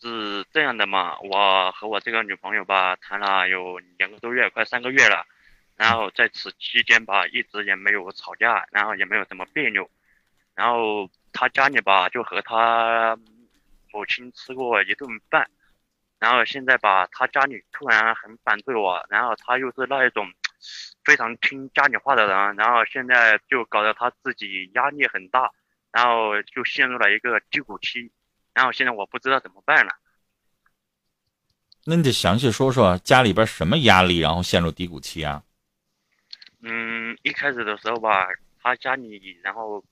是这样的嘛，我和我这个女朋友吧，谈了有两个多月，快三个月了。然后在此期间吧，一直也没有吵架，然后也没有什么别扭。然后他家里吧，就和他母亲吃过一顿饭。然后现在吧，他家里突然很反对我，然后他又是那一种非常听家里话的人，然后现在就搞得他自己压力很大，然后就陷入了一个低谷期。然后现在我不知道怎么办了。那你得详细说说家里边什么压力，然后陷入低谷期啊？嗯，一开始的时候吧，他家里然后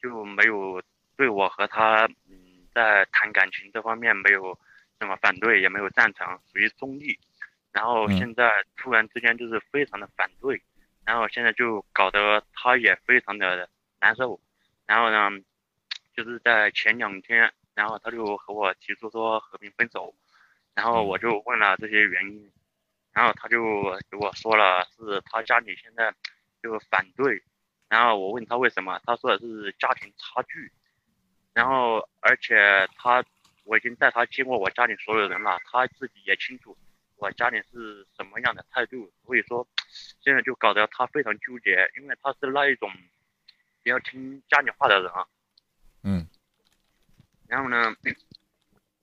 就没有对我和他嗯在谈感情这方面没有什么反对，也没有赞成，属于中立。然后现在突然之间就是非常的反对，然后现在就搞得他也非常的难受。然后呢，就是在前两天，然后他就和我提出说和平分手，然后我就问了这些原因。然后他就给我说了，是他家里现在就反对，然后我问他为什么，他说的是家庭差距，然后而且他我已经带他见过我家里所有人了，他自己也清楚我家里是什么样的态度，所以说现在就搞得他非常纠结，因为他是那一种比较听家里话的人啊，嗯，然后呢，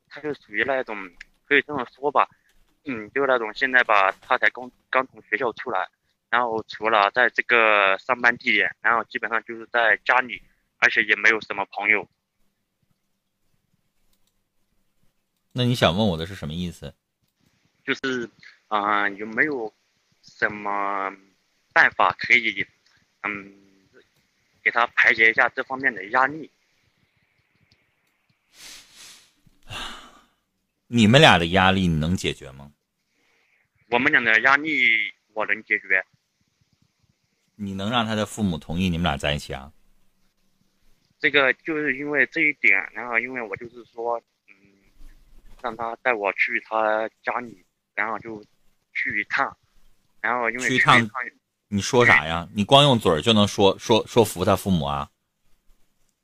他就属于那一种可以这么说吧。嗯，就那种现在吧，他才刚刚从学校出来，然后除了在这个上班地点，然后基本上就是在家里，而且也没有什么朋友。那你想问我的是什么意思？就是，啊，有没有什么办法可以，嗯，给他排解一下这方面的压力？你们俩的压力你能解决吗？我们俩的压力我能解决。你能让他的父母同意你们俩在一起啊？这个就是因为这一点，然后因为我就是说，嗯，让他带我去他家里，然后就去一趟，然后因为去一趟，你说啥呀？你光用嘴就能说说说服他父母啊？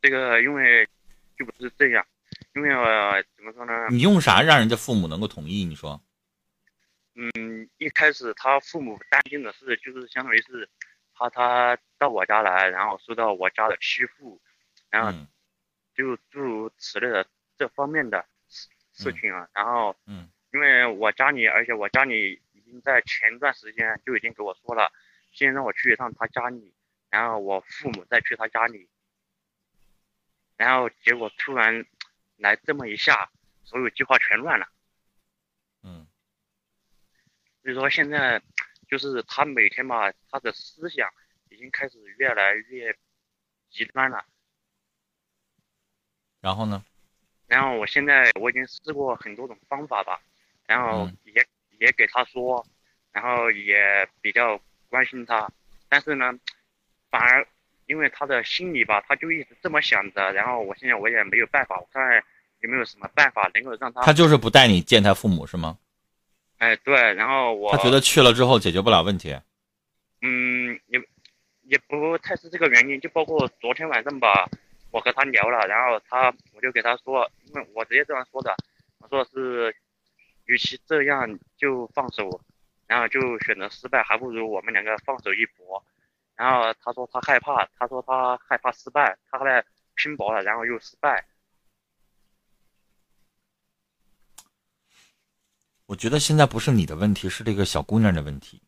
这个因为就不是这样。因为我怎么说呢？你用啥让人家父母能够同意？你说？嗯，一开始他父母担心的是，就是相当于是，怕他到我家来，然后受到我家的欺负，然后就诸如此类的这方面的事事情啊。然后，嗯，因为我家里，而且我家里已经在前段时间就已经给我说了，先让我去一趟他家里，然后我父母再去他家里，然后结果突然。来这么一下，所有计划全乱了。嗯，所以说现在就是他每天嘛，他的思想已经开始越来越极端了。然后呢？然后我现在我已经试过很多种方法吧，然后也也给他说，然后也比较关心他，但是呢，反而。因为他的心里吧，他就一直这么想着，然后我现在我也没有办法，我看有没有什么办法能够让他。他就是不带你见他父母是吗？哎，对，然后我。他觉得去了之后解决不了问题。嗯，也也不太是这个原因，就包括昨天晚上吧，我和他聊了，然后他我就给他说，因为我直接这样说的，我说是，与其这样就放手，然后就选择失败，还不如我们两个放手一搏。然后他说他害怕，他说他害怕失败，他后来拼搏了，然后又失败。我觉得现在不是你的问题，是这个小姑娘的问题。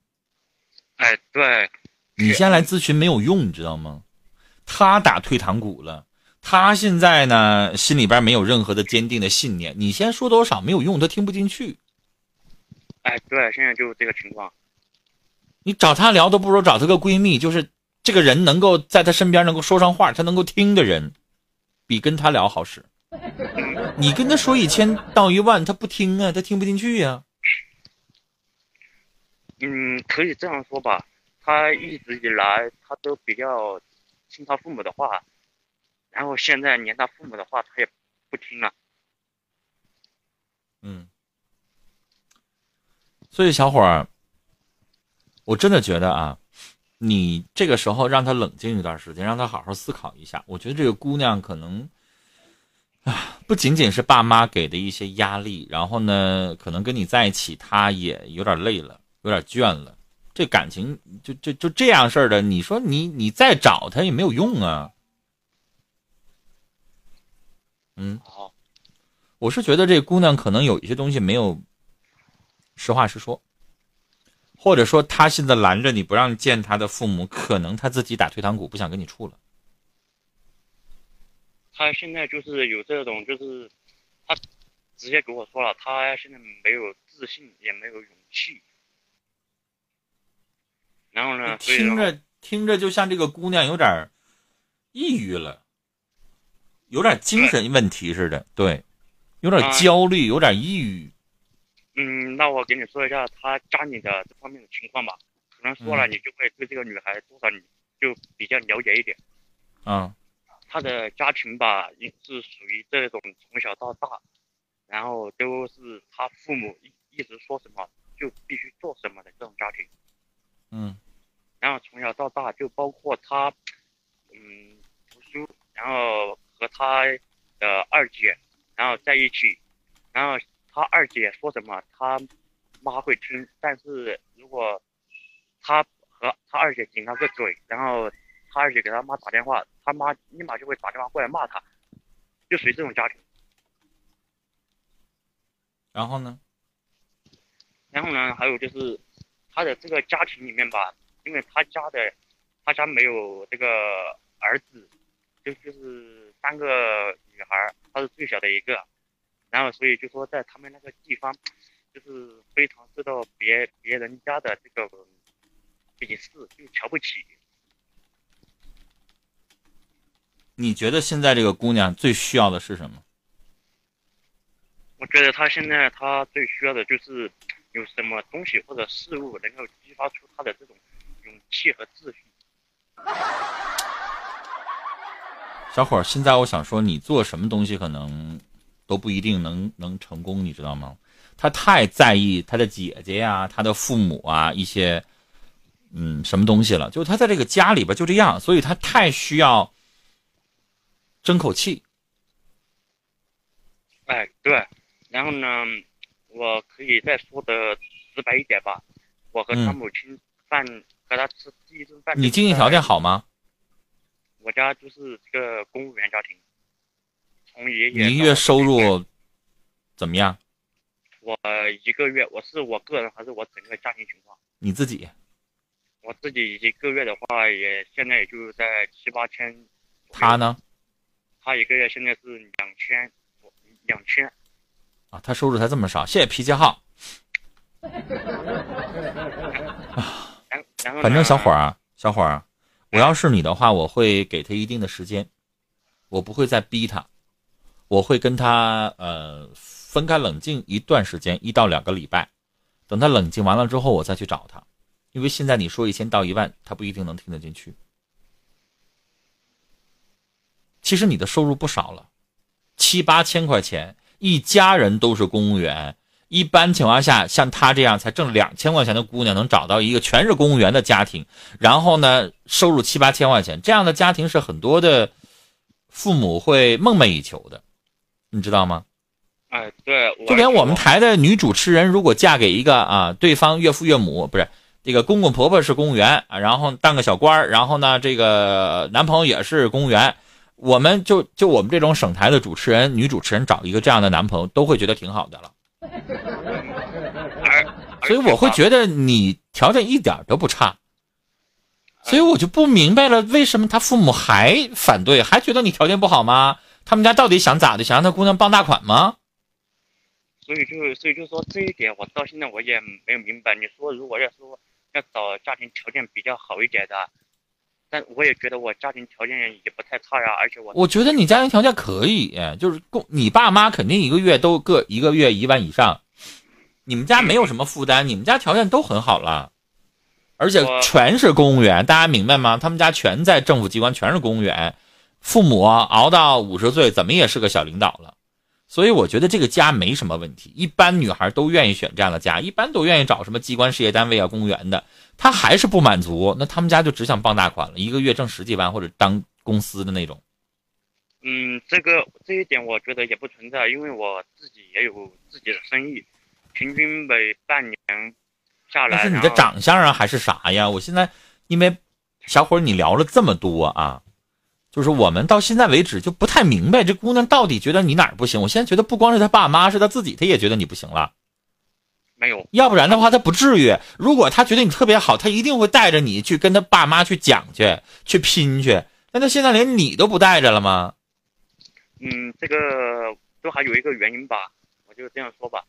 哎，对，你先来咨询没有用，你知道吗？他打退堂鼓了，他现在呢心里边没有任何的坚定的信念，你先说多少没有用，他听不进去。哎，对，现在就是这个情况。你找她聊都不如找她个闺蜜，就是这个人能够在她身边能够说上话，她能够听的人，比跟她聊好使。你跟她说一千道一万，她不听啊，她听不进去呀。嗯，可以这样说吧，她一直以来她都比较听她父母的话，然后现在连她父母的话她也不听了。嗯，所以小伙儿。我真的觉得啊，你这个时候让他冷静一段时间，让他好好思考一下。我觉得这个姑娘可能，啊，不仅仅是爸妈给的一些压力，然后呢，可能跟你在一起，他也有点累了，有点倦了。这感情就就就这样事儿的，你说你你再找他也没有用啊。嗯，好，我是觉得这姑娘可能有一些东西没有实话实说，或者说他现在拦着你不让见他的父母，可能他自己打退堂鼓，不想跟你处了。他现在就是有这种，就是他直接给我说了，他现在没有自信，也没有勇气。然后呢，听着听着就像这个姑娘有点抑郁了，有点精神问题似的，对，有点焦虑，有点抑郁。嗯，那我给你说一下他家里的这方面的情况吧，可能说了你就会对这个女孩多少你就比较了解一点。嗯。他的家庭吧，也是属于这种从小到大，然后都是他父母一一直说什么就必须做什么的这种家庭。嗯。然后从小到大，就包括他，嗯，读书，然后和他的二姐，然后在一起，然后他二姐说什么，他妈会听，但是如果他和他二姐顶他个嘴，然后。他二姐给他妈打电话，他妈立马就会打电话过来骂他，就属于这种家庭。然后呢？然后呢？还有就是他的这个家庭里面吧，因为他家的他家没有这个儿子，就就是三个女孩，他是最小的一个，然后所以就说在他们那个地方，就是非常受到别别人家的这个鄙视，就瞧不起。你觉得现在这个姑娘最需要的是什么？我觉得她现在她最需要的就是有什么东西或者事物能够激发出她的这种勇气和自信。小伙儿，现在我想说，你做什么东西可能都不一定能能成功，你知道吗？他太在意他的姐姐呀、他的父母啊一些嗯什么东西了，就他在这个家里边就这样，所以他太需要。争口气，哎，对，然后呢，我可以再说的直白一点吧。我和他母亲饭和他吃第一顿饭。你经济条件好吗？我家就是这个公务员家庭，从爷爷。一个月收入怎么样？我一个月，我是我个人还是我整个家庭情况？你自己。我自己一个月的话，也现在也就在七八千。他呢？他一个月现在是两千，两千，啊，他收入才这么少，谢谢脾气号。啊，反正小伙儿啊，小伙儿，我要是你的话，我会给他一定的时间，我不会再逼他，我会跟他呃分开冷静一段时间，一到两个礼拜，等他冷静完了之后，我再去找他，因为现在你说一千到一万，他不一定能听得进去。其实你的收入不少了，七八千块钱，一家人都是公务员。一般情况下，像她这样才挣两千块钱的姑娘，能找到一个全是公务员的家庭，然后呢，收入七八千块钱，这样的家庭是很多的父母会梦寐以求的，你知道吗？哎，对，就连我们台的女主持人，如果嫁给一个啊，对方岳父岳母不是这个公公婆婆是公务员啊，然后当个小官然后呢，这个男朋友也是公务员。我们就就我们这种省台的主持人，女主持人找一个这样的男朋友，都会觉得挺好的了。所以我会觉得你条件一点都不差，所以我就不明白了，为什么他父母还反对，还觉得你条件不好吗？他们家到底想咋的？想让他姑娘傍大款吗？所以就所以就说这一点，我到现在我也没有明白。你说如果要说要找家庭条件比较好一点的。但我也觉得我家庭条件也不太差呀，而且我我觉得你家庭条件可以，就是供你爸妈肯定一个月都各一个月一万以上，你们家没有什么负担，你们家条件都很好了，而且全是公务员，大家明白吗？他们家全在政府机关，全是公务员，父母熬到五十岁，怎么也是个小领导了。所以我觉得这个家没什么问题，一般女孩都愿意选这样的家，一般都愿意找什么机关事业单位啊、公务员的。她还是不满足，那他们家就只想傍大款了，一个月挣十几万或者当公司的那种。嗯，这个这一点我觉得也不存在，因为我自己也有自己的生意，平均每半年下来。但是你的长相啊，还是啥呀？我现在因为小伙你聊了这么多啊，就是我们到现在为止就不太明白这姑娘到底觉得你哪儿不行。我现在觉得不光是她爸妈，是她自己，她也觉得你不行了。没有，要不然的话，她不至于。如果她觉得你特别好，她一定会带着你去跟她爸妈去讲去，去拼去。那她现在连你都不带着了吗？嗯，这个都还有一个原因吧，我就这样说吧。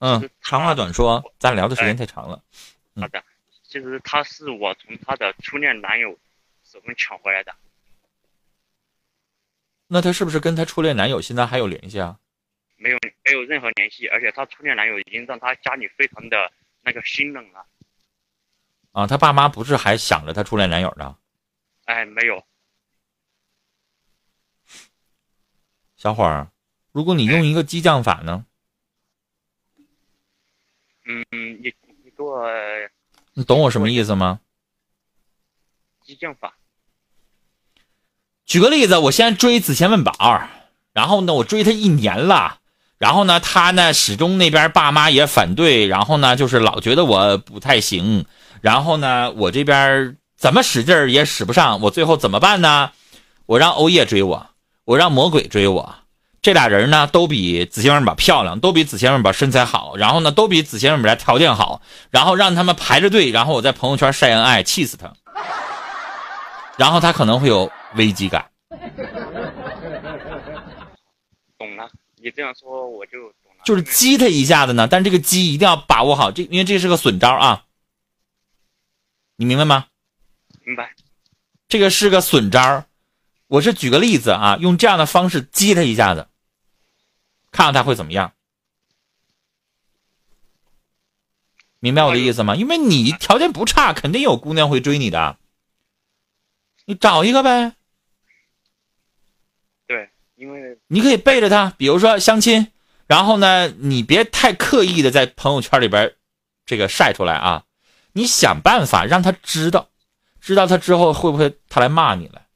嗯，长话短说，咱聊的时间太长了。好的，其实她是我从她的初恋男友手中抢回来的。那她是不是跟她初恋男友现在还有联系啊？没有，没有任何联系，而且她初恋男友已经让她家里非常的那个心冷了。啊，她爸妈不是还想着她初恋男友呢？哎，没有。小伙儿，如果你用一个激将法呢？嗯，你你给我，你懂我什么意思吗？激将法。举个例子，我先追子贤问宝，然后呢，我追他一年了，然后呢，他呢始终那边爸妈也反对，然后呢，就是老觉得我不太行，然后呢，我这边怎么使劲也使不上，我最后怎么办呢？我让欧叶追我。我让魔鬼追我，这俩人呢都比子仙问宝漂亮，都比子仙问宝身材好，然后呢都比子仙问宝条件好，然后让他们排着队，然后我在朋友圈晒恩爱，气死他，然后他可能会有危机感。懂了，你这样说我就懂了。就是激他一下子呢，但这个激一定要把握好，这因为这是个损招啊，你明白吗？明白。这个是个损招。我是举个例子啊，用这样的方式激他一下子，看看他会怎么样。明白我的意思吗？因为你条件不差，肯定有姑娘会追你的。你找一个呗。对，因为你可以背着他，比如说相亲，然后呢，你别太刻意的在朋友圈里边这个晒出来啊。你想办法让他知道，知道他之后会不会他来骂你了？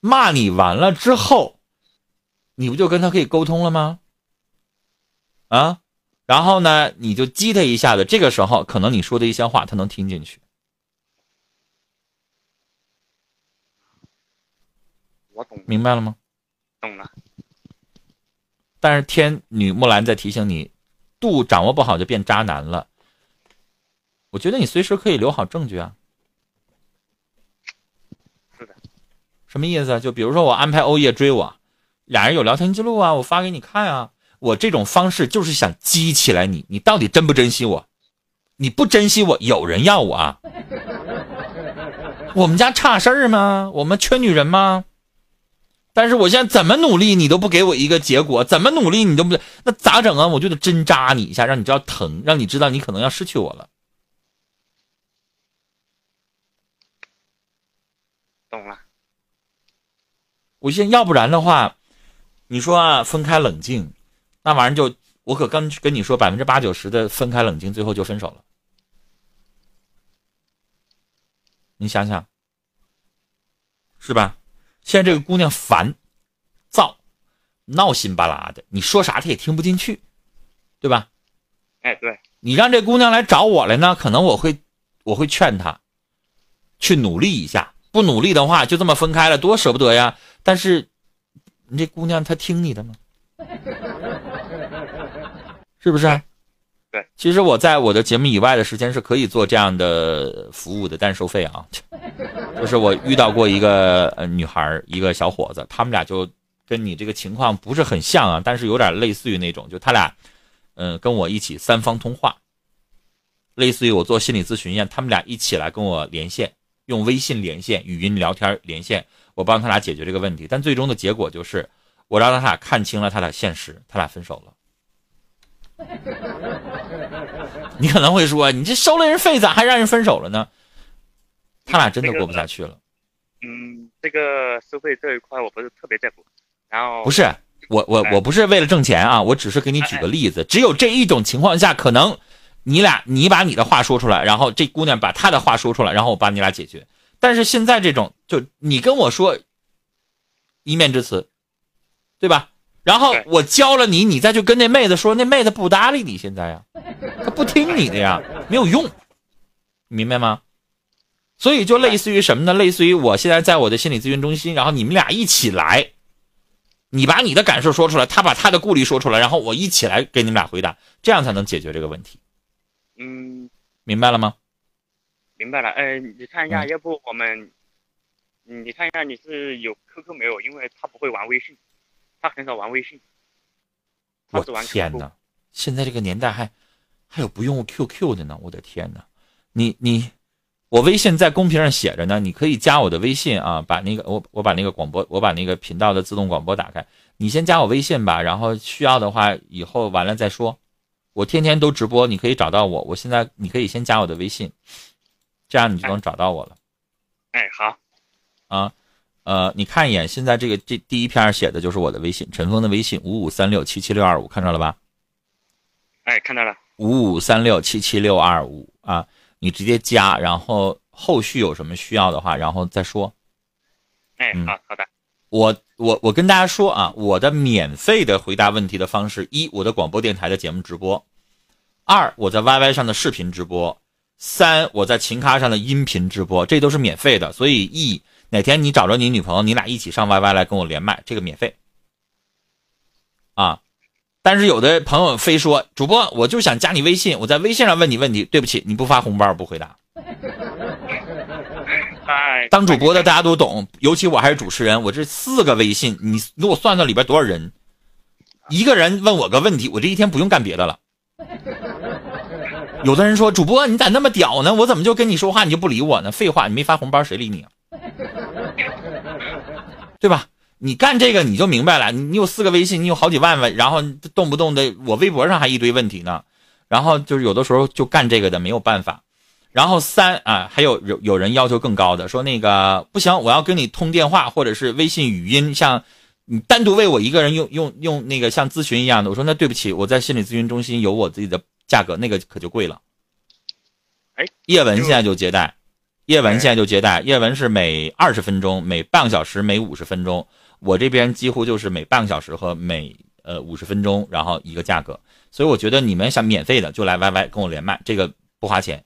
骂你完了之后，你不就跟他可以沟通了吗？啊，然后呢，你就激他一下子，这个时候可能你说的一些话他能听进去。我懂，明白了吗？懂了。但是天女木兰在提醒你，度掌握不好就变渣男了。我觉得你随时可以留好证据啊。什么意思啊？就比如说我安排欧叶追我，俩人有聊天记录啊，我发给你看啊。我这种方式就是想激起来你，你到底珍不珍惜我？你不珍惜我，有人要我啊？我们家差事儿吗？我们缺女人吗？但是我现在怎么努力，你都不给我一个结果，怎么努力你都不，那咋整啊？我就得针扎你一下，让你知道疼，让你知道你可能要失去我了。懂了。我现要不然的话，你说啊，分开冷静，那玩意儿就我可刚跟你说，百分之八九十的分开冷静，最后就分手了。你想想，是吧？现在这个姑娘烦、躁、闹心巴拉的，你说啥她也听不进去，对吧？哎，对。你让这姑娘来找我来呢，可能我会我会劝她去努力一下，不努力的话就这么分开了，多舍不得呀。但是，你这姑娘她听你的吗？是不是？对。其实我在我的节目以外的时间是可以做这样的服务的，但收费啊。就是我遇到过一个女孩，一个小伙子，他们俩就跟你这个情况不是很像啊，但是有点类似于那种，就他俩嗯跟我一起三方通话，类似于我做心理咨询一样，他们俩一起来跟我连线，用微信连线、语音聊天连线。我帮他俩解决这个问题，但最终的结果就是，我让他俩看清了他俩现实，他俩分手了。你可能会说，你这收了人费，咋还让人分手了呢？他俩真的过不下去了。嗯，这个收费这一块我不是特别在乎。然后不是我我我不是为了挣钱啊，我只是给你举个例子，只有这一种情况下，可能你俩你把你的话说出来，然后这姑娘把她的话说出来，然后我帮你俩解决。但是现在这种，就你跟我说，一面之词，对吧？然后我教了你，你再去跟那妹子说，那妹子不搭理你，现在呀，她不听你的呀，没有用，明白吗？所以就类似于什么呢？类似于我现在在我的心理咨询中心，然后你们俩一起来，你把你的感受说出来，他把他的顾虑说出来，然后我一起来给你们俩回答，这样才能解决这个问题，嗯，明白了吗？明白了。呃，你看一下，嗯要不我们，嗯你看一下你是有 QQ 没有？因为他不会玩微信，他很少玩微信，他我是玩天。哪！现在这个年代还还有不用 QQ 的呢，我的天哪！你你，我微信在公屏上写着呢，你可以加我的微信啊，把那个我我把那个广播我把那个频道的自动广播打开，你先加我微信吧，然后需要的话以后完了再说。我天天都直播，你可以找到我。我现在你可以先加我的微信，这样你就能找到我了哎，好，啊。呃，你看一眼，现在这个这第一篇写的就是我的微信，陈峰的微信五五三六七七六二五，看到了吧？哎，看到了。五五三六七七六二五啊，你直接加，然后后续有什么需要的话，然后再说。哎，嗯好好的。我我我跟大家说啊，我的免费的回答问题的方式：一，我的广播电台的节目直播；二，我在 YY 上的视频直播；三，我在琴咖上的音频直播，这都是免费的。所以，一哪天你找着你女朋友，你俩一起上 YY 来跟我连麦，这个免费啊。但是有的朋友非说主播，我就想加你微信，我在微信上问你问题。对不起，你不发红包，不回答。哎，当主播的大家都懂，尤其我还是主持人，我这四个微信，你给我算算里边多少人？一个人问我个问题，我这一天不用干别的了。有的人说主播你咋那么屌呢？我怎么就跟你说话你就不理我呢？废话，你没发红包谁理你啊？对吧？你干这个你就明白了，你你有四个微信，你有好几万问，然后动不动的我微博上还一堆问题呢，然后就是有的时候就干这个的没有办法。然后三啊，还有有有人要求更高的，说那个不行，我要跟你通电话或者是微信语音，像你单独为我一个人用用用那个像咨询一样的。我说那对不起，我在心理咨询中心有我自己的价格，那个可就贵了。哎，叶文现在就接待，叶文现在就接待，叶文是每二十分钟、每半个小时、每五十分钟，我这边几乎就是每半个小时和每呃五十分钟，然后一个价格。所以我觉得你们想免费的就来 YY 跟我连麦，这个不花钱。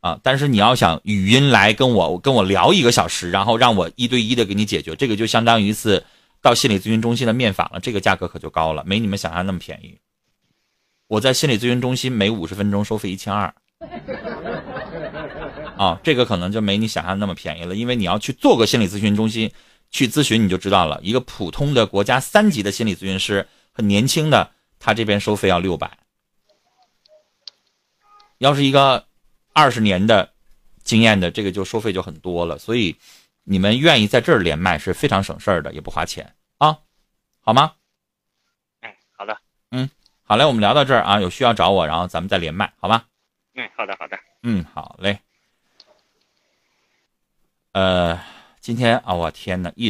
啊，但是你要想语音来跟我跟我聊一个小时，然后让我一对一的给你解决，这个就相当于一次到心理咨询中心的面访了，这个价格可就高了，没你们想象那么便宜。我在心理咨询中心每五十分钟收费一千二，啊，这个可能就没你想象那么便宜了，因为你要去做个心理咨询中心去咨询，你就知道了，一个普通的国家三级的心理咨询师，很年轻的，他这边收费要六百，要是一个。二十年的经验的这个就收费就很多了，所以你们愿意在这儿连麦是非常省事儿的，也不花钱啊，好吗？哎，好的。嗯好嘞，我们聊到这儿啊，有需要找我，然后咱们再连麦，好吧？嗯，好的，好的。嗯，好嘞。呃，今天啊，我天哪，一。